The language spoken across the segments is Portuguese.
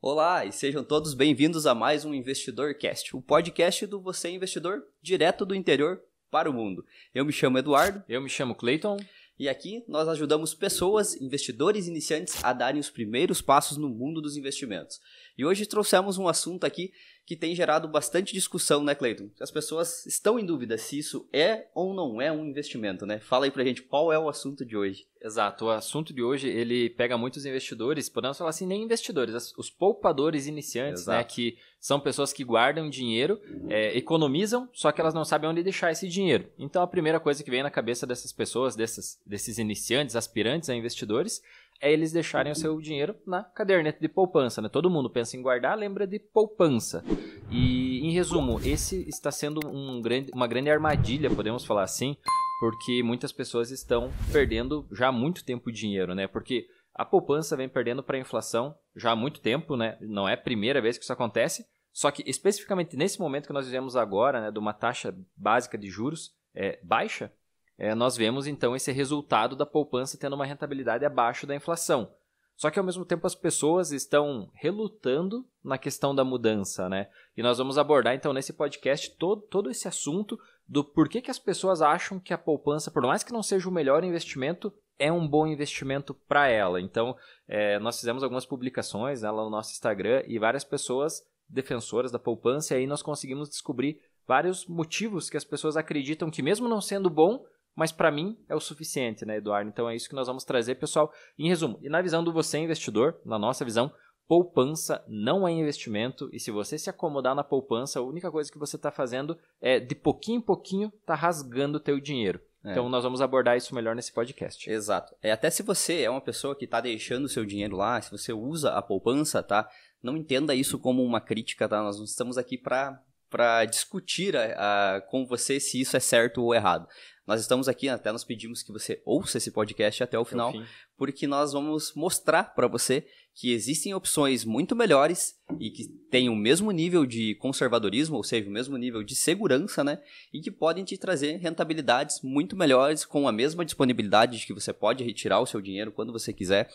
Olá e sejam todos bem-vindos a mais um Investidor Cast, o podcast do Você Investidor, direto do interior para o mundo. Eu me chamo Eduardo. Eu me chamo Clayton. E aqui nós ajudamos pessoas, investidores iniciantes, a darem os primeiros passos no mundo dos investimentos. E hoje trouxemos um assunto aqui que tem gerado bastante discussão, né, Cleiton? As pessoas estão em dúvida se isso é ou não é um investimento, né? Fala aí pra gente qual é o assunto de hoje. Exato, o assunto de hoje ele pega muitos investidores, podemos falar assim, nem investidores, os poupadores iniciantes, né, Exato. né, que são pessoas que guardam dinheiro, é, economizam, só que elas não sabem onde deixar esse dinheiro. Então a primeira coisa que vem na cabeça dessas pessoas, desses, desses iniciantes, aspirantes a investidores, é eles deixarem o seu dinheiro na caderneta de poupança. Né? Todo mundo pensa em guardar, lembra de poupança. E, em resumo, esse está sendo um grande, uma grande armadilha, podemos falar assim, porque muitas pessoas estão perdendo já há muito tempo dinheiro, né? Porque a poupança vem perdendo para a inflação já há muito tempo, né? Não é a primeira vez que isso acontece. Só que especificamente nesse momento que nós vivemos agora, né, de uma taxa básica de juros é, baixa, é, nós vemos então esse resultado da poupança tendo uma rentabilidade abaixo da inflação. Só que ao mesmo tempo as pessoas estão relutando na questão da mudança, né? E nós vamos abordar então nesse podcast todo, todo esse assunto do porquê que as pessoas acham que a poupança, por mais que não seja o melhor investimento, é um bom investimento para ela. Então, é, nós fizemos algumas publicações né, lá no nosso Instagram e várias pessoas defensoras da poupança, e aí nós conseguimos descobrir vários motivos que as pessoas acreditam que, mesmo não sendo bom, mas para mim é o suficiente, né, Eduardo? Então é isso que nós vamos trazer, pessoal. Em resumo, e na visão do você investidor, na nossa visão, poupança não é investimento e se você se acomodar na poupança, a única coisa que você está fazendo é de pouquinho em pouquinho tá rasgando o teu dinheiro. É. Então nós vamos abordar isso melhor nesse podcast. Exato. É até se você é uma pessoa que está deixando o seu dinheiro lá, se você usa a poupança, tá? Não entenda isso como uma crítica, tá? Nós não estamos aqui para para discutir a, a, com você se isso é certo ou errado. Nós estamos aqui, até nós pedimos que você ouça esse podcast até o final, porque nós vamos mostrar para você que existem opções muito melhores e que têm o mesmo nível de conservadorismo, ou seja, o mesmo nível de segurança, né? E que podem te trazer rentabilidades muito melhores com a mesma disponibilidade de que você pode retirar o seu dinheiro quando você quiser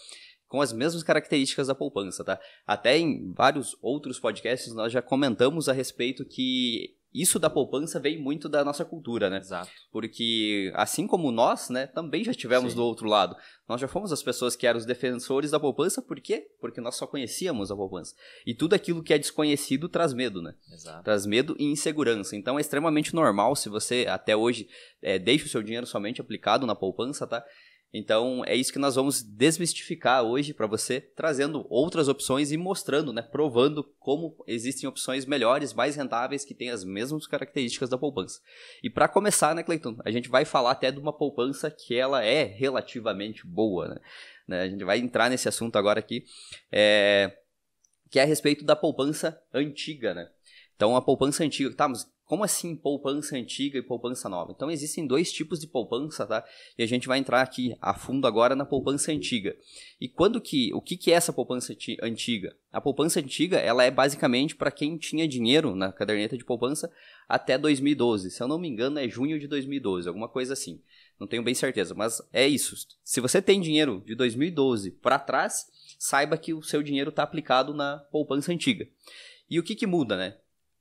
com as mesmas características da poupança, tá? Até em vários outros podcasts nós já comentamos a respeito que isso da poupança vem muito da nossa cultura, né? Exato. Porque assim como nós, né, também já estivemos Sim. do outro lado. Nós já fomos as pessoas que eram os defensores da poupança, por quê? Porque nós só conhecíamos a poupança. E tudo aquilo que é desconhecido traz medo, né? Exato. Traz medo e insegurança. Então é extremamente normal se você até hoje é, deixa o seu dinheiro somente aplicado na poupança, tá? Então, é isso que nós vamos desmistificar hoje para você, trazendo outras opções e mostrando, né, provando como existem opções melhores, mais rentáveis, que têm as mesmas características da poupança. E para começar, né, Cleiton, a gente vai falar até de uma poupança que ela é relativamente boa, né? né a gente vai entrar nesse assunto agora aqui, é... que é a respeito da poupança antiga, né? Então, a poupança antiga, tá, mas como assim poupança antiga e poupança nova? Então existem dois tipos de poupança, tá? E a gente vai entrar aqui a fundo agora na poupança antiga. E quando que, o que que é essa poupança antiga? A poupança antiga, ela é basicamente para quem tinha dinheiro na caderneta de poupança até 2012. Se eu não me engano, é junho de 2012, alguma coisa assim. Não tenho bem certeza, mas é isso. Se você tem dinheiro de 2012 para trás, saiba que o seu dinheiro está aplicado na poupança antiga. E o que que muda, né?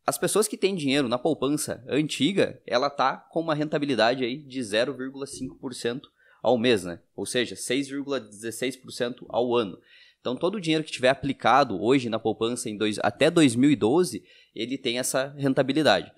As pessoas que têm dinheiro na poupança antiga, ela tá com uma rentabilidade aí de 0,5% ao mês, né? Ou seja, 6,16% ao ano. Então, todo o dinheiro que tiver aplicado hoje na poupança em dois, até 2012, ele tem essa rentabilidade.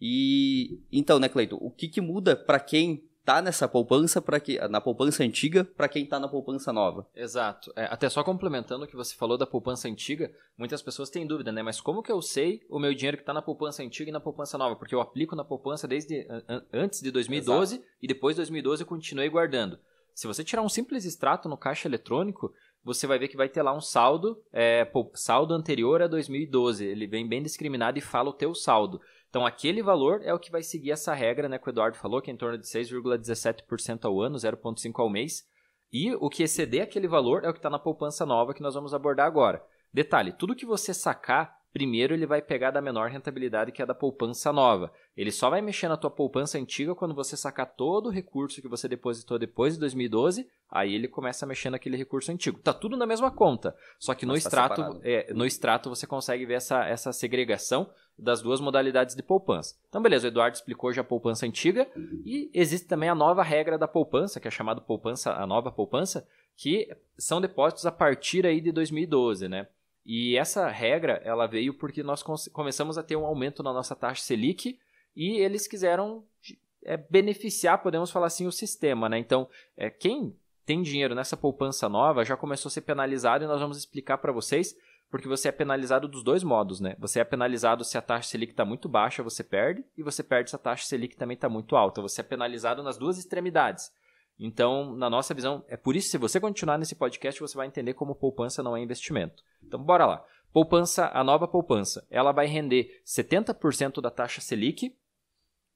E então, né, Cleito, o que, que muda para quem tá nessa poupança para que na poupança antiga para quem tá na poupança nova. Exato. É, até só complementando o que você falou da poupança antiga, muitas pessoas têm dúvida, né? Mas como que eu sei o meu dinheiro que está na poupança antiga e na poupança nova? Porque eu aplico na poupança desde antes de 2012 Exato. e depois de 2012 eu continuei guardando. Se você tirar um simples extrato no caixa eletrônico, você vai ver que vai ter lá um saldo, é, saldo anterior a 2012. Ele vem bem discriminado e fala o teu saldo. Então, aquele valor é o que vai seguir essa regra, né, que o Eduardo falou, que é em torno de 6,17% ao ano, 0,5% ao mês. E o que exceder aquele valor é o que está na poupança nova que nós vamos abordar agora. Detalhe: tudo que você sacar primeiro ele vai pegar da menor rentabilidade que é da poupança nova. Ele só vai mexer na tua poupança antiga quando você sacar todo o recurso que você depositou depois de 2012, aí ele começa a mexer naquele recurso antigo. Tá tudo na mesma conta, só que no tá extrato, é, no extrato você consegue ver essa, essa segregação das duas modalidades de poupança. Então, beleza, o Eduardo explicou já a poupança antiga e existe também a nova regra da poupança, que é chamada poupança, a nova poupança, que são depósitos a partir aí de 2012, né? E essa regra, ela veio porque nós começamos a ter um aumento na nossa taxa Selic e eles quiseram é, beneficiar, podemos falar assim, o sistema, né? Então, é, quem tem dinheiro nessa poupança nova já começou a ser penalizado e nós vamos explicar para vocês porque você é penalizado dos dois modos, né? Você é penalizado se a taxa Selic está muito baixa, você perde, e você perde se a taxa Selic também está muito alta. Você é penalizado nas duas extremidades. Então, na nossa visão, é por isso, se você continuar nesse podcast, você vai entender como poupança não é investimento. Então, bora lá. Poupança, a nova poupança, ela vai render 70% da taxa Selic.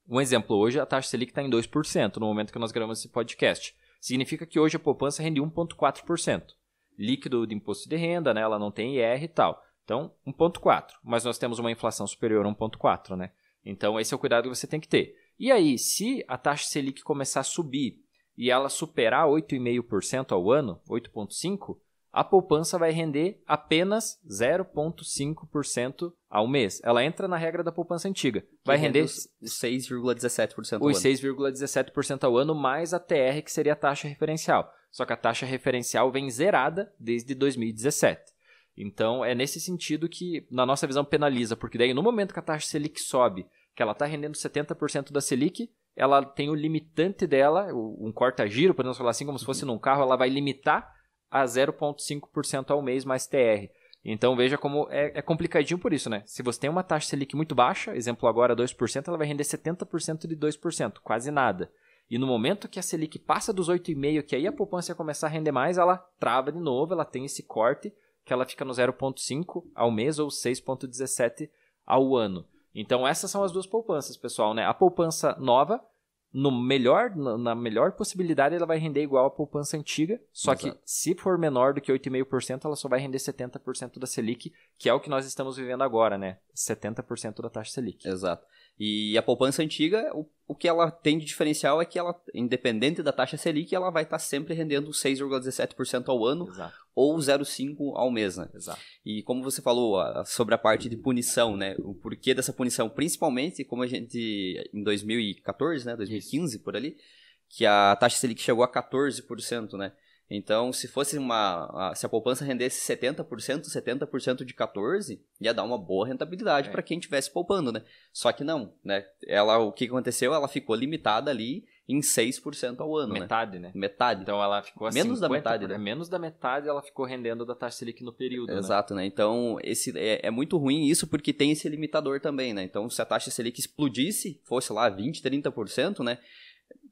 Um exemplo, hoje a taxa Selic está em 2% no momento que nós gravamos esse podcast. Significa que hoje a poupança rende 1,4%. Líquido de imposto de renda, né? ela não tem IR e tal. Então, 1,4%. Mas nós temos uma inflação superior a 1,4%. Né? Então, esse é o cuidado que você tem que ter. E aí, se a taxa Selic começar a subir e ela superar 8,5% ao ano, 8,5%, a poupança vai render apenas 0,5% ao mês. Ela entra na regra da poupança antiga. Vai que render 6,17% ao os ano. Os 6,17% ao ano mais a TR, que seria a taxa referencial. Só que a taxa referencial vem zerada desde 2017. Então, é nesse sentido que, na nossa visão, penaliza, porque daí no momento que a taxa Selic sobe, que ela está rendendo 70% da Selic, ela tem o limitante dela, um corta-giro, podemos falar assim, como se fosse num carro, ela vai limitar a 0,5% ao mês mais TR. Então veja como é, é, complicadinho por isso, né? Se você tem uma taxa Selic muito baixa, exemplo agora 2%, ela vai render 70% de 2%, quase nada. E no momento que a Selic passa dos 8,5%, que aí a poupança começar a render mais, ela trava de novo, ela tem esse corte, que ela fica no 0,5% ao mês ou 6,17% ao ano. Então essas são as duas poupanças, pessoal, né? A poupança nova no melhor, na melhor possibilidade, ela vai render igual a poupança antiga, só Exato. que se for menor do que 8,5%, ela só vai render 70% da Selic, que é o que nós estamos vivendo agora, né? 70% da taxa Selic. Exato. E a poupança antiga, o, o que ela tem de diferencial é que ela, independente da taxa Selic, ela vai estar sempre rendendo 6,17% ao ano Exato. ou 0,5% ao mês, né? Exato. E como você falou sobre a parte de punição, né? O porquê dessa punição, principalmente como a gente, em 2014, né? 2015, Isso. por ali, que a taxa Selic chegou a 14%, né? Então, se fosse uma. Se a poupança rendesse 70%, 70% de 14%, ia dar uma boa rentabilidade é. para quem estivesse poupando, né? Só que não, né? Ela, o que aconteceu? Ela ficou limitada ali em 6% ao ano, né? Metade, né? né? Metade. Então ela ficou assim. Menos da metade, né? Menos da metade ela ficou rendendo da taxa Selic no período. Né? Exato, né? né? Então, esse, é, é, muito ruim isso porque tem esse limitador também, né? Então, se a taxa Selic explodisse, fosse lá 20%, 30%, né?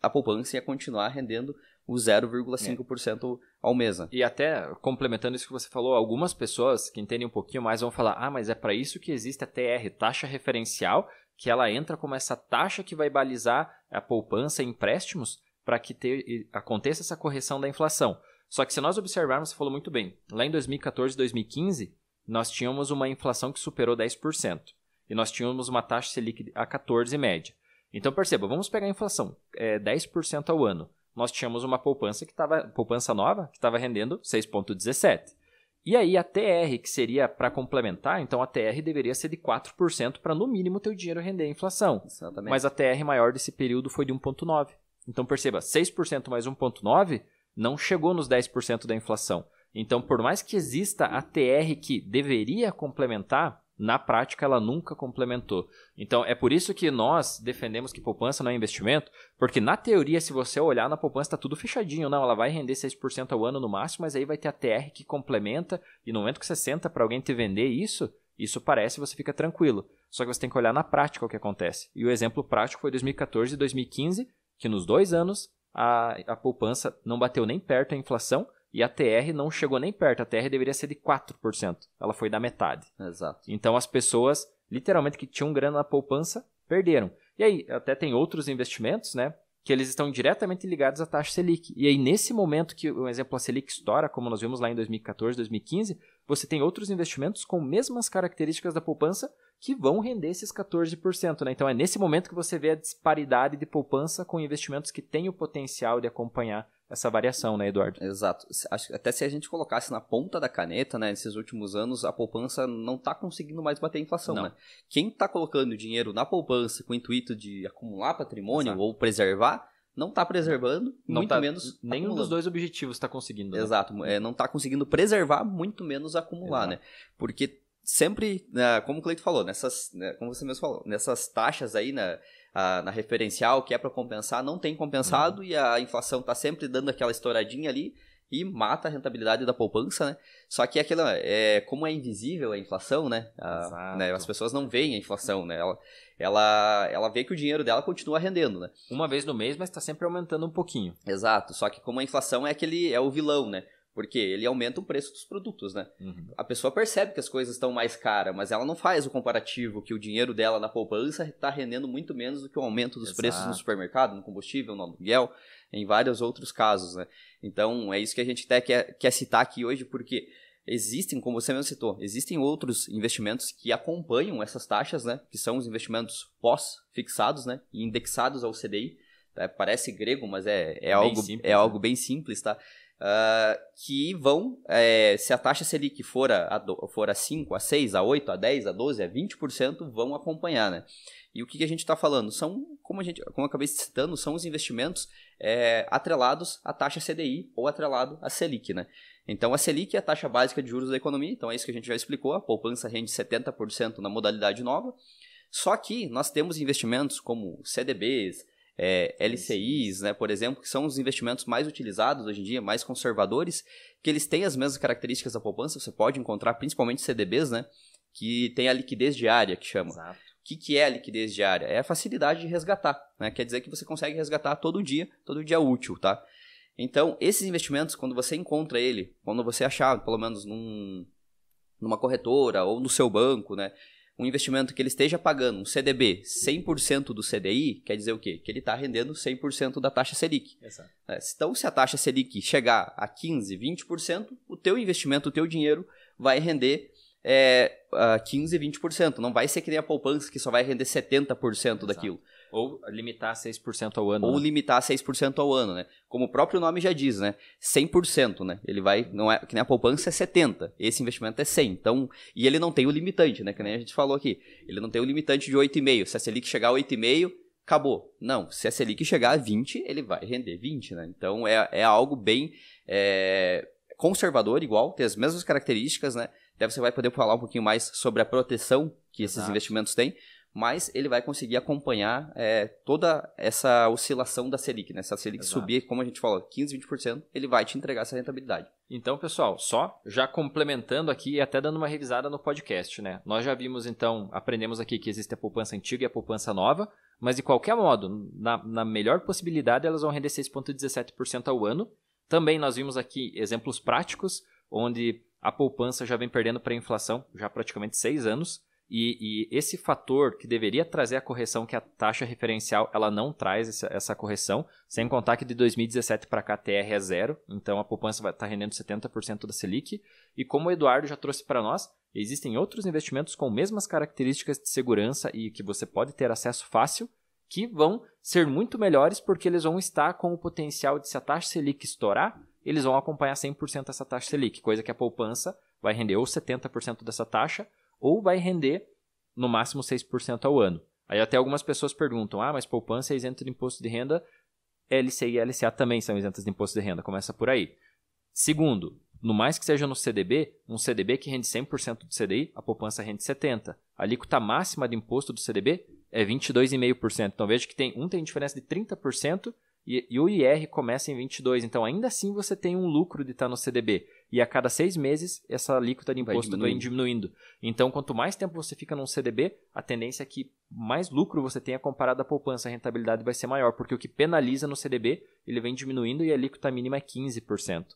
A poupança ia continuar rendendo o 0,5% é. ao mês. Né? E até complementando isso que você falou, algumas pessoas que entendem um pouquinho mais vão falar: ah, mas é para isso que existe a TR, taxa referencial, que ela entra como essa taxa que vai balizar a poupança e empréstimos para que ter, aconteça essa correção da inflação. Só que se nós observarmos, você falou muito bem, lá em 2014 2015, nós tínhamos uma inflação que superou 10%. E nós tínhamos uma taxa Selic a 14 média. Então perceba, vamos pegar a inflação, é 10% ao ano nós tínhamos uma poupança que estava poupança nova que estava rendendo 6,17. E aí a TR, que seria para complementar, então a TR deveria ser de 4% para no mínimo ter o dinheiro render a inflação. Exatamente. Mas a TR maior desse período foi de 1,9. Então perceba, 6% mais 1,9 não chegou nos 10% da inflação. Então, por mais que exista a TR que deveria complementar, na prática ela nunca complementou. Então é por isso que nós defendemos que poupança não é investimento, porque na teoria, se você olhar na poupança, está tudo fechadinho. Não, ela vai render 6% ao ano no máximo, mas aí vai ter a TR que complementa, e no momento que você senta para alguém te vender isso, isso parece você fica tranquilo. Só que você tem que olhar na prática o que acontece. E o exemplo prático foi 2014 e 2015, que nos dois anos a, a poupança não bateu nem perto a inflação, e a TR não chegou nem perto. A TR deveria ser de 4%. Ela foi da metade. Exato. Então as pessoas, literalmente, que tinham grana na poupança, perderam. E aí, até tem outros investimentos, né? Que eles estão diretamente ligados à taxa Selic. E aí, nesse momento que o exemplo a Selic estoura, como nós vimos lá em 2014, 2015, você tem outros investimentos com mesmas características da poupança que vão render esses 14%. Né? Então é nesse momento que você vê a disparidade de poupança com investimentos que têm o potencial de acompanhar essa variação, né, Eduardo? Exato. Acho, até se a gente colocasse na ponta da caneta, né, nesses últimos anos, a poupança não está conseguindo mais bater a inflação, não. né? Quem está colocando dinheiro na poupança com o intuito de acumular patrimônio Exato. ou preservar, não está preservando, não muito tá, menos nenhum acumulando. dos dois objetivos está conseguindo. Né? Exato, é, não está conseguindo preservar, muito menos acumular, Exato. né? Porque sempre, né, como o Cleito falou, nessas, né, como você mesmo falou, nessas taxas aí né, a, na referencial que é para compensar, não tem compensado uhum. e a inflação está sempre dando aquela estouradinha ali e mata a rentabilidade da poupança, né? Só que aquilo, é, como é invisível a inflação, né? A, né? As pessoas não veem a inflação, né? Ela, ela, ela vê que o dinheiro dela continua rendendo, né? Uma vez no mês, mas está sempre aumentando um pouquinho. Exato. Só que como a inflação é aquele é o vilão, né? Porque ele aumenta o preço dos produtos, né? Uhum. A pessoa percebe que as coisas estão mais caras, mas ela não faz o comparativo que o dinheiro dela na poupança está rendendo muito menos do que o aumento dos Exato. preços no supermercado, no combustível, no aluguel, em vários outros casos, né? Então, é isso que a gente até quer, quer citar aqui hoje, porque existem, como você mesmo citou, existem outros investimentos que acompanham essas taxas, né? Que são os investimentos pós-fixados, né? E indexados ao CDI. É, parece grego, mas é, é, algo, simples, é né? algo bem simples, tá? Uh, que vão, é, se a taxa Selic for a, for a 5, a 6, a 8, a 10, a 12, a 20%, vão acompanhar, né? E o que, que a gente está falando? São, como, a gente, como eu acabei citando, são os investimentos é, atrelados à taxa CDI ou atrelado à Selic, né? Então, a Selic é a taxa básica de juros da economia, então é isso que a gente já explicou, a poupança rende 70% na modalidade nova, só que nós temos investimentos como CDBs, é, LCIs, né, por exemplo, que são os investimentos mais utilizados hoje em dia, mais conservadores, que eles têm as mesmas características da poupança, você pode encontrar principalmente CDBs, né, que tem a liquidez diária, que chama. Exato. O que, que é a liquidez diária? É a facilidade de resgatar, né, quer dizer que você consegue resgatar todo dia, todo dia útil, tá? Então, esses investimentos, quando você encontra ele, quando você achar, pelo menos num, numa corretora ou no seu banco, né, um investimento que ele esteja pagando um CDB 100% do CDI, quer dizer o quê? Que ele está rendendo 100% da taxa Selic. Exato. É, então, se a taxa Selic chegar a 15%, 20%, o teu investimento, o teu dinheiro vai render é, uh, 15%, 20%. Não vai ser que nem a poupança que só vai render 70% Exato. daquilo. Ou limitar a 6% ao ano. Ou né? limitar a 6% ao ano, né? Como o próprio nome já diz, né? 100%, né? Ele vai, não é, que nem a poupança é 70, esse investimento é 100. Então, e ele não tem o limitante, né? Que nem a gente falou aqui. Ele não tem o limitante de 8,5. Se a Selic chegar a 8,5, acabou. Não, se a Selic chegar a 20, ele vai render 20, né? Então, é, é algo bem é, conservador, igual, tem as mesmas características, né? Daí você vai poder falar um pouquinho mais sobre a proteção que Exato. esses investimentos têm, mas ele vai conseguir acompanhar é, toda essa oscilação da Selic, né? Se a Selic Exato. subir, como a gente falou, 15, 20%, ele vai te entregar essa rentabilidade. Então, pessoal, só já complementando aqui e até dando uma revisada no podcast, né? Nós já vimos, então, aprendemos aqui que existe a poupança antiga e a poupança nova, mas de qualquer modo, na, na melhor possibilidade, elas vão render 6,17% ao ano. Também nós vimos aqui exemplos práticos, onde a poupança já vem perdendo para a inflação já há praticamente seis anos. E, e, esse fator que deveria trazer a correção que a taxa referencial ela não traz essa, essa correção, sem contar que de 2017 para cá a TR é zero, então a poupança vai estar tá rendendo 70% da Selic. E como o Eduardo já trouxe para nós, existem outros investimentos com mesmas características de segurança e que você pode ter acesso fácil, que vão ser muito melhores porque eles vão estar com o potencial de se a taxa Selic estourar, eles vão acompanhar 100% essa taxa Selic, coisa que a poupança vai render ou 70% dessa taxa ou vai render no máximo 6% ao ano. Aí até algumas pessoas perguntam: ah, mas poupança é isenta de imposto de renda, LCI e LCA também são isentas de imposto de renda, começa por aí. Segundo, no mais que seja no CDB, um CDB que rende 100% do CDI, a poupança rende 70%. A alíquota máxima de imposto do CDB é 22,5%. Então veja que tem um tem diferença de 30% e, e, o IR começa em 22. Então ainda assim você tem um lucro de estar no CDB e a cada seis meses essa alíquota de imposto vai diminuindo. diminuindo. Então, quanto mais tempo você fica num CDB, a tendência é que mais lucro você tenha comparado à poupança, a rentabilidade vai ser maior, porque o que penaliza no CDB, ele vem diminuindo e a alíquota mínima é 15%.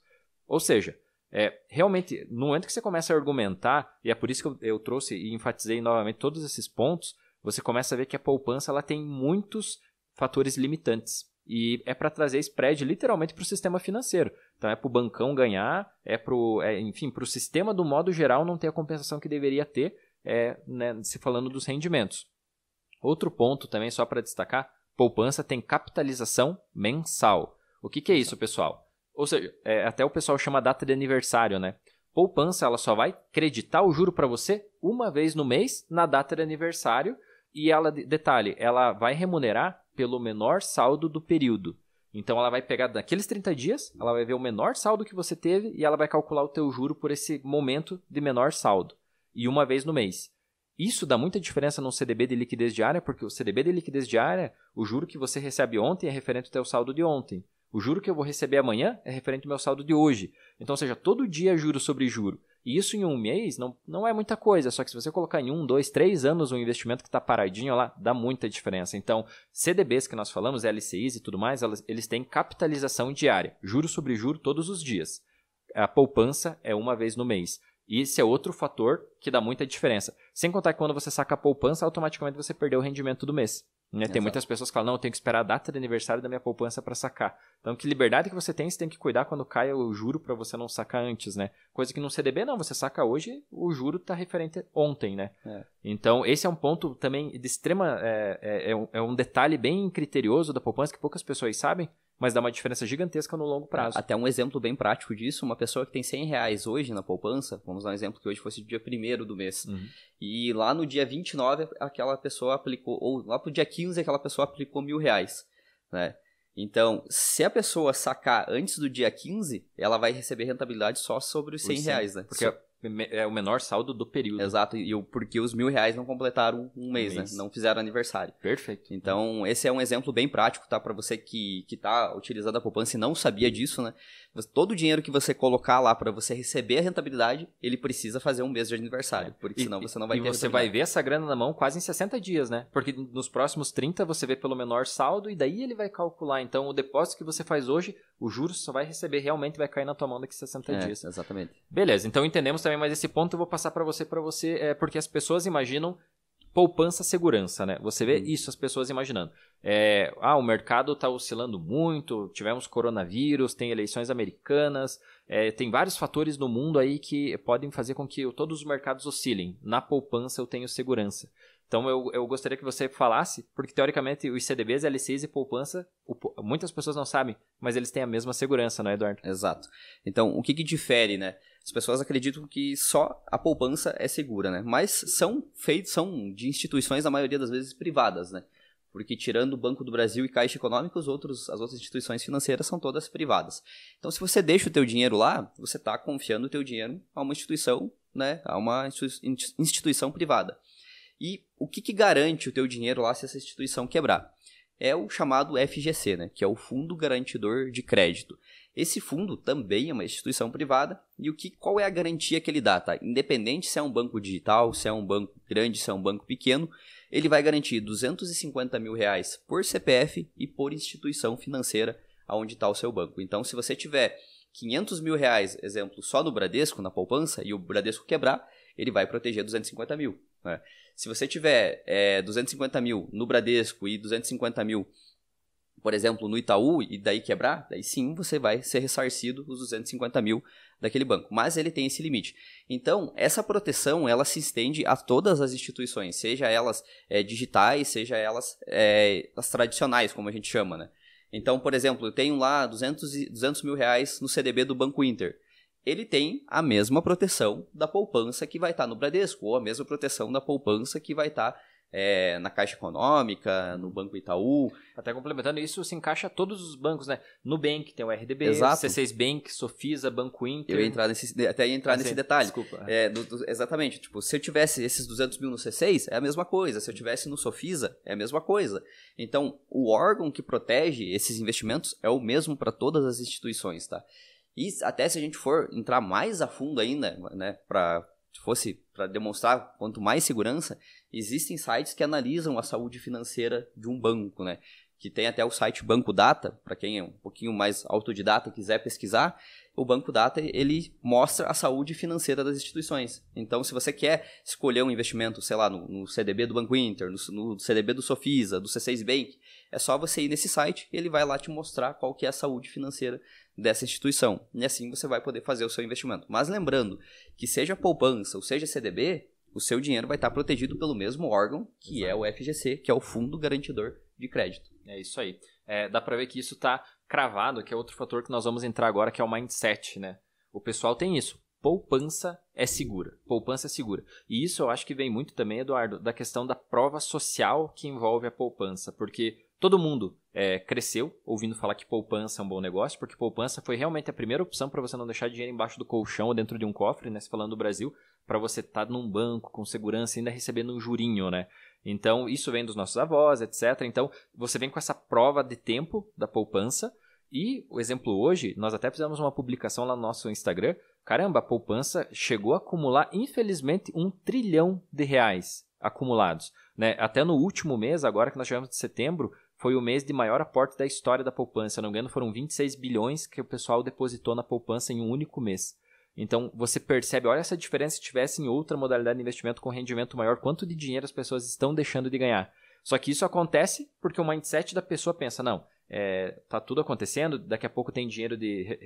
Ou seja, é, realmente, no momento que você começa a argumentar, e é por isso que eu, eu trouxe e enfatizei novamente todos esses pontos, você começa a ver que a poupança ela tem muitos fatores limitantes. E é para trazer spread literalmente para o sistema financeiro. Então é para o bancão ganhar, é para é, enfim, para o sistema do modo geral não ter a compensação que deveria ter, é, né, se falando dos rendimentos. Outro ponto também só para destacar, poupança tem capitalização mensal. O que, que é isso, pessoal? Ou seja, é, até o pessoal chama data de aniversário, né? Poupança ela só vai creditar o juro para você uma vez no mês na data de aniversário e ela detalhe, ela vai remunerar pelo menor saldo do período. Então ela vai pegar daqueles 30 dias, ela vai ver o menor saldo que você teve e ela vai calcular o teu juro por esse momento de menor saldo e uma vez no mês. Isso dá muita diferença no CDB de liquidez diária, porque o CDB de liquidez diária, o juro que você recebe ontem é referente ao teu saldo de ontem. O juro que eu vou receber amanhã é referente ao meu saldo de hoje. Então, ou seja, todo dia é juro sobre juro. E isso em um mês não, não é muita coisa, só que se você colocar em um, dois, três anos um investimento que está paradinho lá, dá muita diferença. Então, CDBs que nós falamos, LCIs e tudo mais, elas, eles têm capitalização diária, juro sobre juro todos os dias. A poupança é uma vez no mês. E esse é outro fator que dá muita diferença. Sem contar que quando você saca a poupança, automaticamente você perdeu o rendimento do mês. Né? Tem muitas pessoas que falam, não, eu tenho que esperar a data de aniversário da minha poupança para sacar. Então, que liberdade que você tem, você tem que cuidar quando cai o juro para você não sacar antes, né? Coisa que no CDB, não, você saca hoje, o juro está referente ontem, né? É. Então, esse é um ponto também de extrema... É, é, é, um, é um detalhe bem criterioso da poupança que poucas pessoas sabem, mas dá uma diferença gigantesca no longo prazo. Até um exemplo bem prático disso, uma pessoa que tem 100 reais hoje na poupança, vamos dar um exemplo que hoje fosse o dia 1 do mês, uhum. e lá no dia 29 aquela pessoa aplicou, ou lá pro dia 15 aquela pessoa aplicou mil reais, né? Então, se a pessoa sacar antes do dia 15, ela vai receber rentabilidade só sobre os 100 reais, né? Porque é o menor saldo do período. Exato, e o, porque os mil reais não completaram um mês, um mês. né? Não fizeram aniversário. Perfeito. Então, esse é um exemplo bem prático, tá? Para você que, que tá utilizando a poupança e não sabia disso, né? Todo o dinheiro que você colocar lá para você receber a rentabilidade, ele precisa fazer um mês de aniversário, porque e, senão você não vai e ter E você vai ver essa grana na mão quase em 60 dias, né? Porque nos próximos 30 você vê pelo menor saldo e daí ele vai calcular. Então, o depósito que você faz hoje, o juros só vai receber realmente vai cair na tua mão daqui 60 é, dias. Exatamente. Beleza, então entendemos também mais esse ponto, eu vou passar para você para você, é, porque as pessoas imaginam poupança segurança, né? Você vê uhum. isso as pessoas imaginando. É, ah, o mercado está oscilando muito, tivemos coronavírus, tem eleições americanas, é, tem vários fatores no mundo aí que podem fazer com que todos os mercados oscilem. Na poupança eu tenho segurança. Então eu, eu gostaria que você falasse, porque teoricamente os CDBs, LCs e poupança, o, muitas pessoas não sabem, mas eles têm a mesma segurança, não é, Eduardo? Exato. Então, o que, que difere, né? As pessoas acreditam que só a poupança é segura, né? Mas são feitos, são de instituições, na maioria das vezes, privadas, né? Porque tirando o Banco do Brasil e Caixa Econômica, os outros, as outras instituições financeiras são todas privadas. Então, se você deixa o teu dinheiro lá, você está confiando o teu dinheiro a uma instituição, né? A uma instituição privada. E o que, que garante o teu dinheiro lá se essa instituição quebrar? É o chamado FGC, né? Que é o Fundo Garantidor de Crédito. Esse fundo também é uma instituição privada e o que, qual é a garantia que ele dá, tá? Independente se é um banco digital, se é um banco grande, se é um banco pequeno, ele vai garantir 250 mil reais por CPF e por instituição financeira aonde está o seu banco. Então, se você tiver 500 mil reais, exemplo, só no Bradesco, na poupança, e o Bradesco quebrar, ele vai proteger 250 mil. Né? Se você tiver é, 250 mil no Bradesco e 250 mil por exemplo, no Itaú e daí quebrar, daí sim você vai ser ressarcido os 250 mil daquele banco. Mas ele tem esse limite. Então, essa proteção ela se estende a todas as instituições, seja elas é, digitais, seja elas é, as tradicionais, como a gente chama, né? Então, por exemplo, eu tenho lá 200, 200 mil reais no CDB do Banco Inter. Ele tem a mesma proteção da poupança que vai estar no Bradesco, ou a mesma proteção da poupança que vai estar é, na Caixa Econômica, no Banco Itaú. Até complementando, isso se encaixa a todos os bancos, né? Nubank tem o RDB, Exato. C6 Bank, Sofisa, Banco Inter. Eu ia entrar nesse, até ia entrar ah, nesse detalhe. Desculpa. É, do, do, exatamente. Tipo, se eu tivesse esses 200 mil no C6, é a mesma coisa. Se eu tivesse no Sofisa, é a mesma coisa. Então, o órgão que protege esses investimentos é o mesmo para todas as instituições, tá? E até se a gente for entrar mais a fundo ainda, né, para fosse para demonstrar quanto mais segurança, existem sites que analisam a saúde financeira de um banco, né? Que tem até o site Banco Data, para quem é um pouquinho mais autodidata e quiser pesquisar, o Banco Data ele mostra a saúde financeira das instituições. Então, se você quer escolher um investimento, sei lá, no, no CDB do Banco Inter, no, no, CDB do Sofisa, do C6 Bank, é só você ir nesse site e ele vai lá te mostrar qual que é a saúde financeira dessa instituição. E assim você vai poder fazer o seu investimento. Mas lembrando que seja poupança ou seja CDB, o seu dinheiro vai estar protegido pelo mesmo órgão, que Exato. é o FGC, que é o Fundo Garantidor de Crédito. É isso aí. É, dá para ver que isso está cravado, que é outro fator que nós vamos entrar agora, que é o mindset, né? O pessoal tem isso. Poupança é segura. Poupança é segura. E isso eu acho que vem muito também, Eduardo, da questão da prova social que envolve a poupança. Porque todo mundo é, cresceu ouvindo falar que poupança é um bom negócio, porque poupança foi realmente a primeira opção para você não deixar dinheiro embaixo do colchão ou dentro de um cofre, né? Se falando do Brasil, para você estar tá num banco com segurança e ainda recebendo um jurinho, né? Então, isso vem dos nossos avós, etc. Então, você vem com essa prova de tempo da poupança e o exemplo hoje, nós até fizemos uma publicação lá no nosso Instagram. Caramba, a poupança chegou a acumular, infelizmente, um trilhão de reais acumulados. Né? Até no último mês, agora que nós tivemos de setembro, foi o mês de maior aporte da história da poupança. não me engano, foram 26 bilhões que o pessoal depositou na poupança em um único mês. Então você percebe, olha essa diferença se tivesse em outra modalidade de investimento com rendimento maior, quanto de dinheiro as pessoas estão deixando de ganhar. Só que isso acontece porque o mindset da pessoa pensa, não, é, tá tudo acontecendo, daqui a pouco tem dinheiro de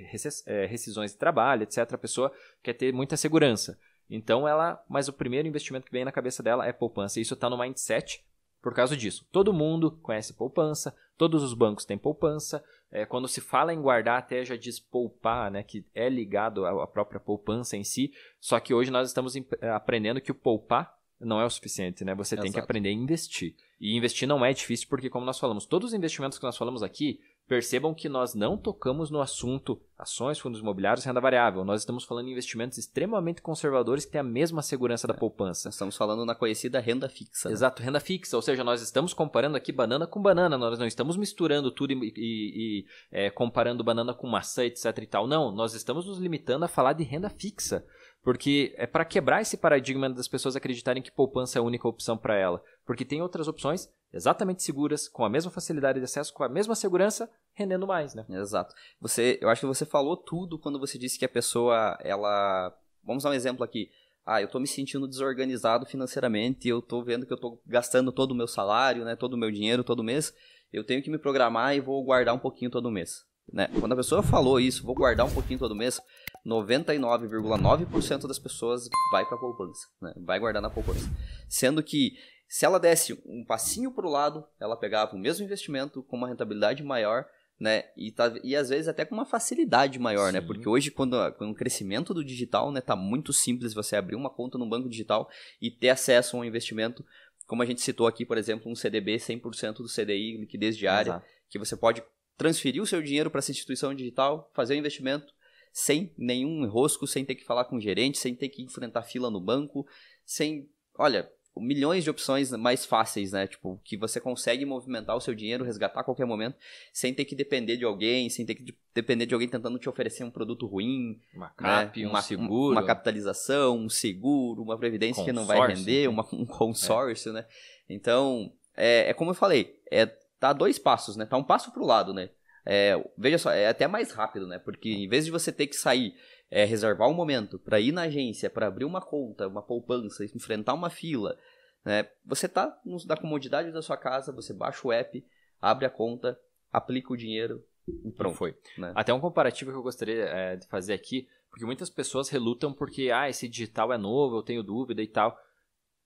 é, rescisões de trabalho, etc. A pessoa quer ter muita segurança. Então ela, mas o primeiro investimento que vem na cabeça dela é poupança. Isso está no mindset por causa disso. Todo mundo conhece poupança, todos os bancos têm poupança. É, quando se fala em guardar, até já diz poupar, né, que é ligado à própria poupança em si. Só que hoje nós estamos aprendendo que o poupar não é o suficiente, né? Você Exato. tem que aprender a investir. E investir não é difícil porque, como nós falamos, todos os investimentos que nós falamos aqui, percebam que nós não tocamos no assunto ações, fundos imobiliários, renda variável. Nós estamos falando em investimentos extremamente conservadores que têm a mesma segurança da é. poupança. Estamos falando na conhecida renda fixa. Né? Exato, renda fixa. Ou seja, nós estamos comparando aqui banana com banana. Nós não estamos misturando tudo e, e, e é, comparando banana com maçã, etc e tal. Não, nós estamos nos limitando a falar de renda fixa. Porque é para quebrar esse paradigma das pessoas acreditarem que poupança é a única opção para ela. Porque tem outras opções exatamente seguras, com a mesma facilidade de acesso, com a mesma segurança, rendendo mais, né? Exato. Você, eu acho que você falou tudo quando você disse que a pessoa, ela... Vamos dar um exemplo aqui. Ah, eu estou me sentindo desorganizado financeiramente, eu estou vendo que eu estou gastando todo o meu salário, né, todo o meu dinheiro todo mês, eu tenho que me programar e vou guardar um pouquinho todo mês. Né? Quando a pessoa falou isso, vou guardar um pouquinho todo mês, 99,9% das pessoas vai para a poupança, né? vai guardar na poupança. Sendo que se ela desse um passinho para o lado, ela pegava o mesmo investimento com uma rentabilidade maior, né? E, tá, e às vezes até com uma facilidade maior, né? Sim. né? Porque hoje, quando, com o crescimento do digital, né, tá muito simples você abrir uma conta no banco digital e ter acesso a um investimento, como a gente citou aqui, por exemplo, um CDB 100% do CDI, liquidez diária, Exato. que você pode transferir o seu dinheiro para essa instituição digital, fazer o investimento sem nenhum enrosco, sem ter que falar com o gerente, sem ter que enfrentar fila no banco, sem, olha, milhões de opções mais fáceis, né? Tipo, que você consegue movimentar o seu dinheiro, resgatar a qualquer momento, sem ter que depender de alguém, sem ter que depender de alguém tentando te oferecer um produto ruim, uma cap, né? um uma, seguro, uma capitalização, um seguro, uma previdência consórcio, que não vai render, né? uma, um consórcio, é. né? Então, é, é como eu falei, é tá dois passos, né? Tá um passo pro lado, né? É, veja só, é até mais rápido, né? Porque em vez de você ter que sair, é, reservar um momento para ir na agência, para abrir uma conta, uma poupança, enfrentar uma fila, né? Você tá na comodidade da sua casa, você baixa o app, abre a conta, aplica o dinheiro e pronto. Foi. Né? Até um comparativo que eu gostaria é, de fazer aqui, porque muitas pessoas relutam porque, ah, esse digital é novo, eu tenho dúvida e tal.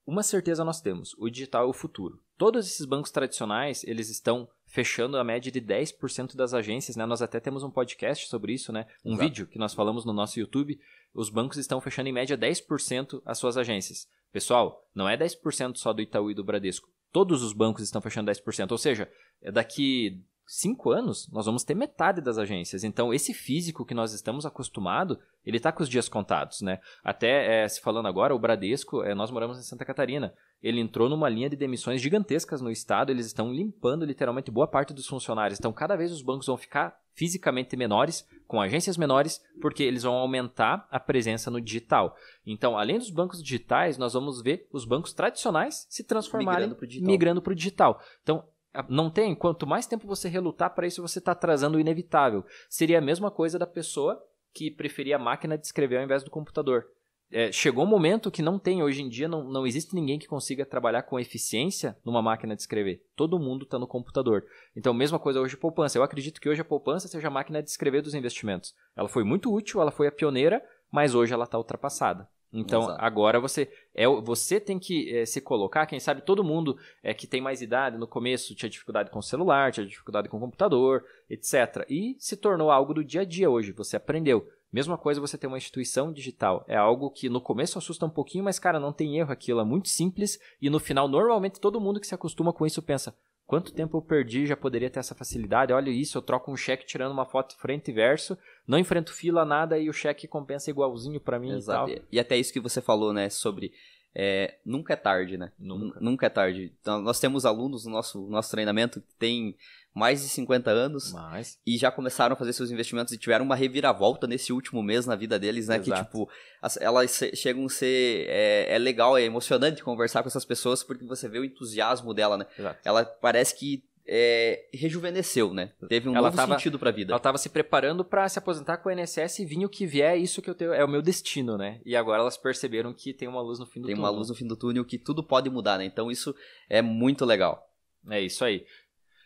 Uma certeza nós temos, o digital é o futuro. Todos esses bancos tradicionais, eles estão fechando a média de 10% das agências, né? Nós até temos um podcast sobre isso, né? Um Exato. vídeo que nós falamos no nosso YouTube. Os bancos estão fechando em média 10% as suas agências. Pessoal, não é 10% só do Itaú e do Bradesco. Todos os bancos estão fechando 10%. Ou seja, é daqui cinco anos, nós vamos ter metade das agências. Então, esse físico que nós estamos acostumados, ele está com os dias contados, né? Até, é, se falando agora, o Bradesco, é, nós moramos em Santa Catarina. Ele entrou numa linha de demissões gigantescas no estado, eles estão limpando literalmente boa parte dos funcionários. Então, cada vez os bancos vão ficar fisicamente menores, com agências menores, porque eles vão aumentar a presença no digital. Então, além dos bancos digitais, nós vamos ver os bancos tradicionais se transformarem migrando para o digital. digital. Então, não tem. Quanto mais tempo você relutar para isso, você está atrasando o inevitável. Seria a mesma coisa da pessoa que preferia a máquina de escrever ao invés do computador. É, chegou um momento que não tem, hoje em dia, não, não existe ninguém que consiga trabalhar com eficiência numa máquina de escrever. Todo mundo está no computador. Então, mesma coisa hoje poupança. Eu acredito que hoje a poupança seja a máquina de escrever dos investimentos. Ela foi muito útil, ela foi a pioneira, mas hoje ela está ultrapassada. Então, Exato. agora você é você tem que é, se colocar, quem sabe todo mundo é que tem mais idade no começo tinha dificuldade com o celular, tinha dificuldade com o computador, etc. E se tornou algo do dia a dia hoje, você aprendeu. Mesma coisa você ter uma instituição digital. É algo que no começo assusta um pouquinho, mas cara, não tem erro aquilo, é muito simples e no final normalmente todo mundo que se acostuma com isso pensa: Quanto tempo eu perdi, já poderia ter essa facilidade. Olha isso, eu troco um cheque tirando uma foto frente e verso, não enfrento fila, nada, e o cheque compensa igualzinho para mim Exato. e tal. E até isso que você falou, né, sobre é, nunca é tarde, né? Nunca. Nunca é tarde. Então, nós temos alunos no nosso, nosso treinamento que tem mais de 50 anos Mais. e já começaram a fazer seus investimentos e tiveram uma reviravolta nesse último mês na vida deles, né? Exato. Que, tipo, elas chegam a ser. É, é, legal, é emocionante conversar com essas pessoas porque você vê o entusiasmo dela, né? Exato. Ela parece que é, rejuvenesceu, né? Teve um ela novo tava, sentido pra vida. Ela estava se preparando para se aposentar com o INSS e vinha o que vier, é isso que eu tenho, é o meu destino, né? E agora elas perceberam que tem uma luz no fim do tem túnel. Tem uma luz no fim do túnel que tudo pode mudar, né? Então isso é muito legal. É isso aí.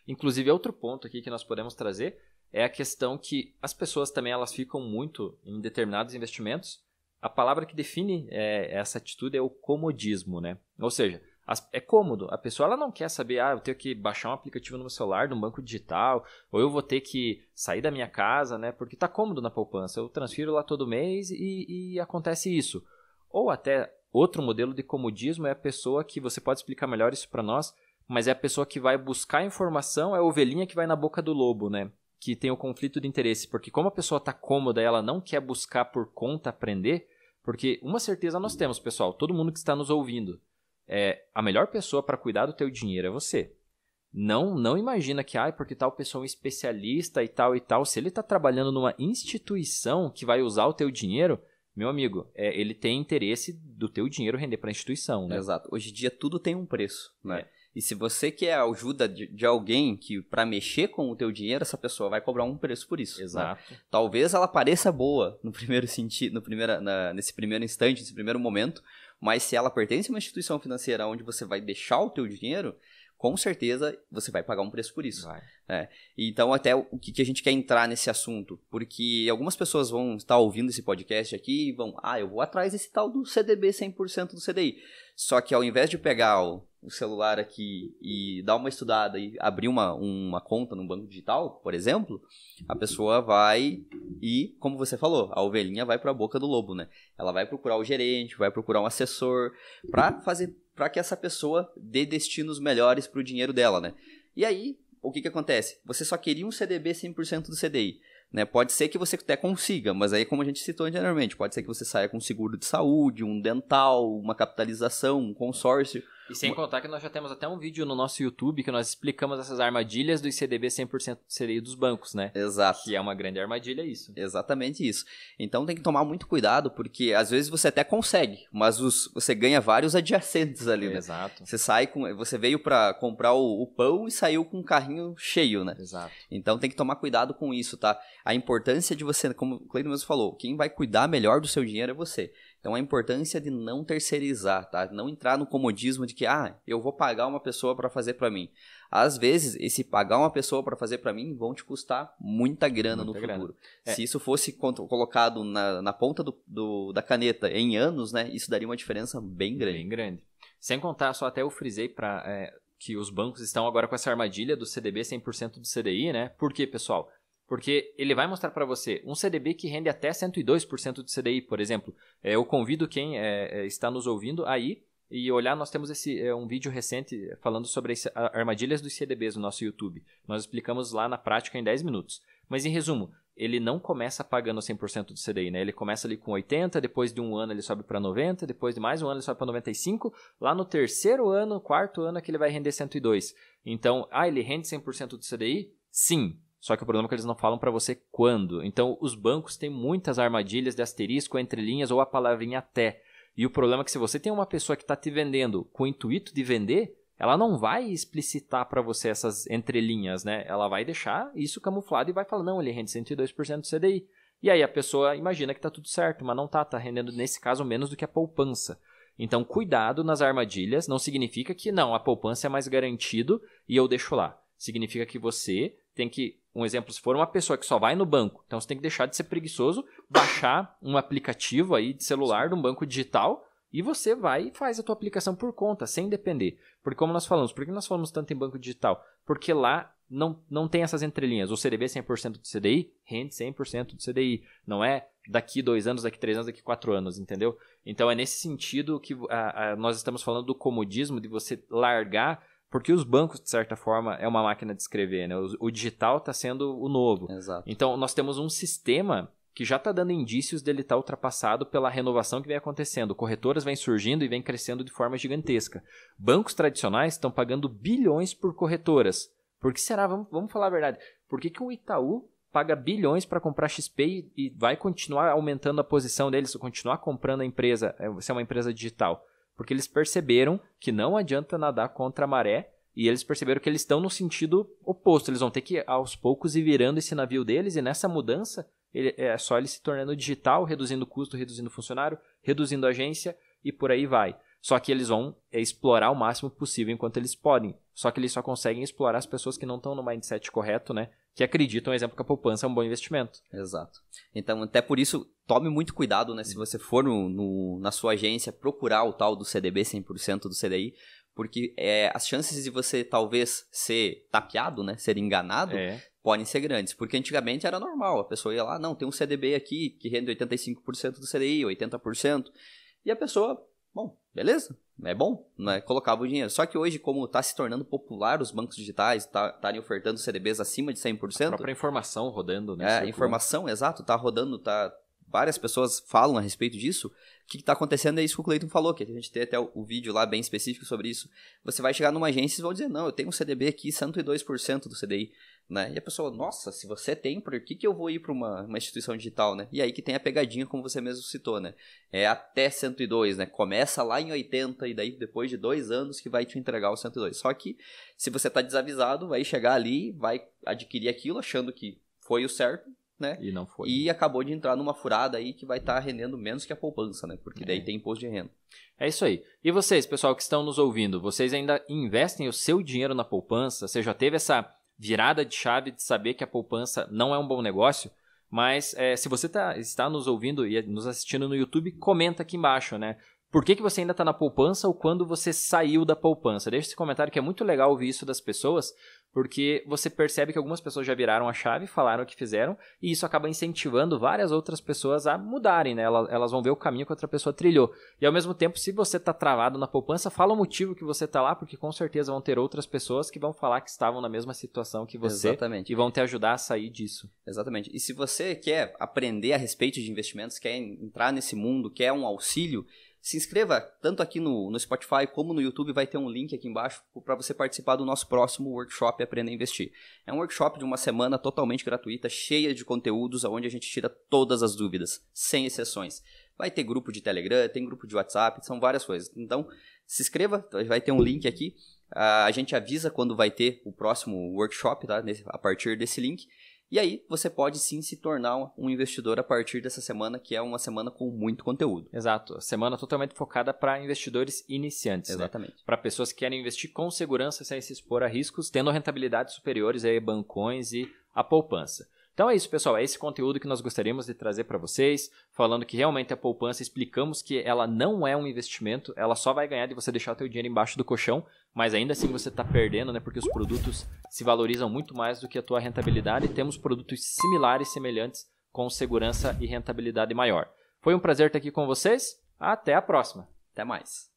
Inclusive, outro ponto aqui que nós podemos trazer é a questão que as pessoas também elas ficam muito em determinados investimentos. A palavra que define é, essa atitude é o comodismo, né? Ou seja, as, é cômodo. A pessoa ela não quer saber, ah, eu tenho que baixar um aplicativo no meu celular, no banco digital, ou eu vou ter que sair da minha casa, né? Porque tá cômodo na poupança. Eu transfiro lá todo mês e, e acontece isso. Ou até outro modelo de comodismo é a pessoa que você pode explicar melhor isso para nós, mas é a pessoa que vai buscar informação, é a ovelhinha que vai na boca do lobo, né? Que tem o conflito de interesse, porque como a pessoa está cômoda ela não quer buscar por conta aprender, porque uma certeza nós temos, pessoal, todo mundo que está nos ouvindo, é a melhor pessoa para cuidar do teu dinheiro é você. Não, não imagina que, ah, porque tal pessoa é um especialista e tal e tal. Se ele está trabalhando numa instituição que vai usar o teu dinheiro, meu amigo, é, ele tem interesse do teu dinheiro render para a instituição, né? Exato. Hoje em dia tudo tem um preço, né? É. E se você quer a ajuda de, de alguém que para mexer com o teu dinheiro, essa pessoa vai cobrar um preço por isso. Né? Exato. Né? Talvez ela pareça boa no primeiro sentido, no primeiro, na, nesse primeiro instante, nesse primeiro momento, mas se ela pertence a uma instituição financeira onde você vai deixar o teu dinheiro, com certeza você vai pagar um preço por isso. É. Então, até o que, que a gente quer entrar nesse assunto? Porque algumas pessoas vão estar ouvindo esse podcast aqui e vão, ah, eu vou atrás desse tal do CDB 100% do CDI. Só que ao invés de pegar o, o celular aqui e dar uma estudada e abrir uma, uma conta no banco digital, por exemplo, a pessoa vai e, como você falou, a ovelhinha vai para a boca do lobo, né? Ela vai procurar o gerente, vai procurar um assessor para fazer para que essa pessoa dê destinos melhores para o dinheiro dela, né? E aí, o que que acontece? Você só queria um CDB 100% do CDI. Né? Pode ser que você até consiga, mas aí, como a gente citou anteriormente, pode ser que você saia com um seguro de saúde, um dental, uma capitalização, um consórcio. E sem contar que nós já temos até um vídeo no nosso YouTube que nós explicamos essas armadilhas do ICDB 100% CDI dos bancos, né? Exato. Que é uma grande armadilha isso. Exatamente isso. Então tem que tomar muito cuidado, porque às vezes você até consegue, mas os, você ganha vários adjacentes ali, né? Exato. Você sai com... Você veio para comprar o, o, pão e saiu com um carrinho cheio, né? Exato. Então tem que tomar cuidado com isso, tá? A importância de você, como o Cleiton mesmo falou, quem vai cuidar melhor do seu dinheiro é você. Então a importância de não terceirizar, tá? Não entrar no comodismo de que ah, eu vou pagar uma pessoa para fazer para mim. Às vezes, esse pagar uma pessoa para fazer para mim vão te custar muita grana muita no grana. futuro. É. Se isso fosse colocado na, na ponta do, do, da caneta em anos, né? Isso daria uma diferença bem grande. Bem grande. Sem contar, só até eu frisei para é, que os bancos estão agora com essa armadilha do CDB 100% do CDI, né? Por quê, pessoal? Porque ele vai mostrar para você um CDB que rende até 102% do CDI, por exemplo. É, eu convido quem é, é, está nos ouvindo aí e olhar, nós temos esse um vídeo recente falando sobre as armadilhas dos CDBs no nosso YouTube. Nós explicamos lá na prática em 10 minutos. Mas em resumo, ele não começa pagando 100% do CDI, né? Ele começa ali com 80, depois de um ano ele sobe para 90, depois de mais um ano ele sobe para 95, lá no terceiro ano, quarto ano é que ele vai render 102. Então, ah, ele rende 100% do CDI? Sim, só que o problema é que eles não falam para você quando. Então, os bancos têm muitas armadilhas de asterisco entre linhas ou a palavrinha até. E o problema é que se você tem uma pessoa que está te vendendo com o intuito de vender, ela não vai explicitar para você essas entrelinhas, né? Ela vai deixar isso camuflado e vai falar, não, ele rende 102% do CDI. E aí a pessoa imagina que está tudo certo, mas não está, está rendendo nesse caso menos do que a poupança. Então, cuidado nas armadilhas, não significa que não, a poupança é mais garantido e eu deixo lá. Significa que você tem que, um exemplo, se for uma pessoa que só vai no banco, então você tem que deixar de ser preguiçoso, baixar um aplicativo aí de celular de um banco digital e você vai e faz a tua aplicação por conta, sem depender. Porque como nós falamos, por que nós falamos tanto em banco digital? Porque lá não, não tem essas entrelinhas. O CDB 100% do CDI rende 100% do CDI. Não é daqui dois anos, daqui três anos, daqui quatro anos, entendeu? Então é nesse sentido que a, a, nós estamos falando do comodismo, de você largar, porque os bancos, de certa forma, é uma máquina de escrever, né? O, o digital está sendo o novo. Exato. Então nós temos um sistema que já está dando indícios dele estar tá ultrapassado pela renovação que vem acontecendo. Corretoras vêm surgindo e vêm crescendo de forma gigantesca. Bancos tradicionais estão pagando bilhões por corretoras. Por que será? Vamos, vamos falar a verdade. Por que, que o Itaú paga bilhões para comprar XP e, vai continuar aumentando a posição deles, continuar comprando a empresa, é, se é uma empresa digital. Porque eles perceberam que não adianta nadar contra a maré e eles perceberam que eles estão no sentido oposto. Eles vão ter que, aos poucos, ir virando esse navio deles e nessa mudança ele, é só ele se tornando digital, reduzindo custo, reduzindo funcionário, reduzindo agência e por aí vai. Só que eles vão explorar o máximo possível enquanto eles podem. Só que eles só conseguem explorar as pessoas que não estão no mindset correto, né? Que acreditam, por exemplo, que a poupança é um bom investimento. Exato. Então, até por isso, tome muito cuidado, né? Se você for no, no na sua agência procurar o tal do CDB 100% do CDI, porque é, as chances de você talvez ser tapeado, né? Ser enganado, é. podem ser grandes. Porque antigamente era normal, a pessoa ia lá, não, tem um CDB aqui que rende 85% do CDI, 80%. E a pessoa Bom, beleza, é bom, né? colocava o dinheiro. Só que hoje, como está se tornando popular os bancos digitais, estarem tá, ofertando CDBs acima de 100%... A própria informação rodando, né? É, informação, exato, está rodando, tá... Várias pessoas falam a respeito disso. O que está acontecendo é isso que o Cleiton falou, que a gente tem até o, o, vídeo lá bem específico sobre isso. Você vai chegar numa agência e vão dizer, não, eu tenho um CDB aqui, 102% do CDI. Né? E a pessoa, nossa, se você tem, por que, que eu vou ir para uma, uma instituição digital, né? E aí que tem a pegadinha, como você mesmo citou, né? É até 102, né? Começa lá em 80 e daí depois de dois anos que vai te entregar o 102. Só que se você tá desavisado, vai chegar ali, vai adquirir aquilo achando que foi o certo, né? E não foi. E acabou de entrar numa furada aí que vai estar tá rendendo menos que a poupança, né? Porque daí é. tem imposto de renda. É isso aí. E vocês, pessoal que estão nos ouvindo, vocês ainda investem o seu dinheiro na poupança? Você já teve essa virada de chave de saber que a poupança não é um bom negócio. Mas é, se você tá, está nos ouvindo e nos assistindo no YouTube, comenta aqui embaixo, né? Por que, que você ainda está na poupança ou quando você saiu da poupança? Deixa esse comentário que é muito legal ouvir isso das pessoas, porque você percebe que algumas pessoas já viraram a chave, falaram o que fizeram, e isso acaba incentivando várias outras pessoas a mudarem, né? Elas, elas vão ver o caminho que outra pessoa trilhou. E ao mesmo tempo, se você está travado na poupança, fala o motivo que você está lá, porque com certeza vão ter outras pessoas que vão falar que estavam na mesma situação que você Exatamente. e vão te ajudar a sair disso. Exatamente. E se você quer aprender a respeito de investimentos, quer entrar nesse mundo, quer um auxílio, se inscreva tanto aqui no, no Spotify como no YouTube, vai ter um link aqui embaixo para você participar do nosso próximo workshop Aprenda a Investir. É um workshop de uma semana totalmente gratuita, cheia de conteúdos, onde a gente tira todas as dúvidas, sem exceções. Vai ter grupo de Telegram, tem grupo de WhatsApp, são várias coisas. Então, se inscreva, vai ter um link aqui. A gente avisa quando vai ter o próximo workshop, tá? A partir desse link. E aí você pode sim se tornar um investidor a partir dessa semana, que é uma semana com muito conteúdo. Exato, semana totalmente focada para investidores iniciantes. Né? Exatamente. Né? Para pessoas que querem investir com segurança sem se expor a riscos, tendo rentabilidades superiores a bancões e a poupança. Então é isso, pessoal. É esse conteúdo que nós gostaríamos de trazer para vocês, falando que realmente a poupança, explicamos que ela não é um investimento, ela só vai ganhar de você deixar o dinheiro embaixo do colchão, mas ainda assim você está perdendo, né? Porque os produtos se valorizam muito mais do que a tua rentabilidade. Temos produtos similares, semelhantes, com segurança e rentabilidade maior. Foi um prazer estar aqui com vocês. Até a próxima. Até mais.